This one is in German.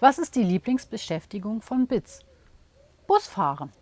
Was ist die Lieblingsbeschäftigung von Bitz? Busfahren.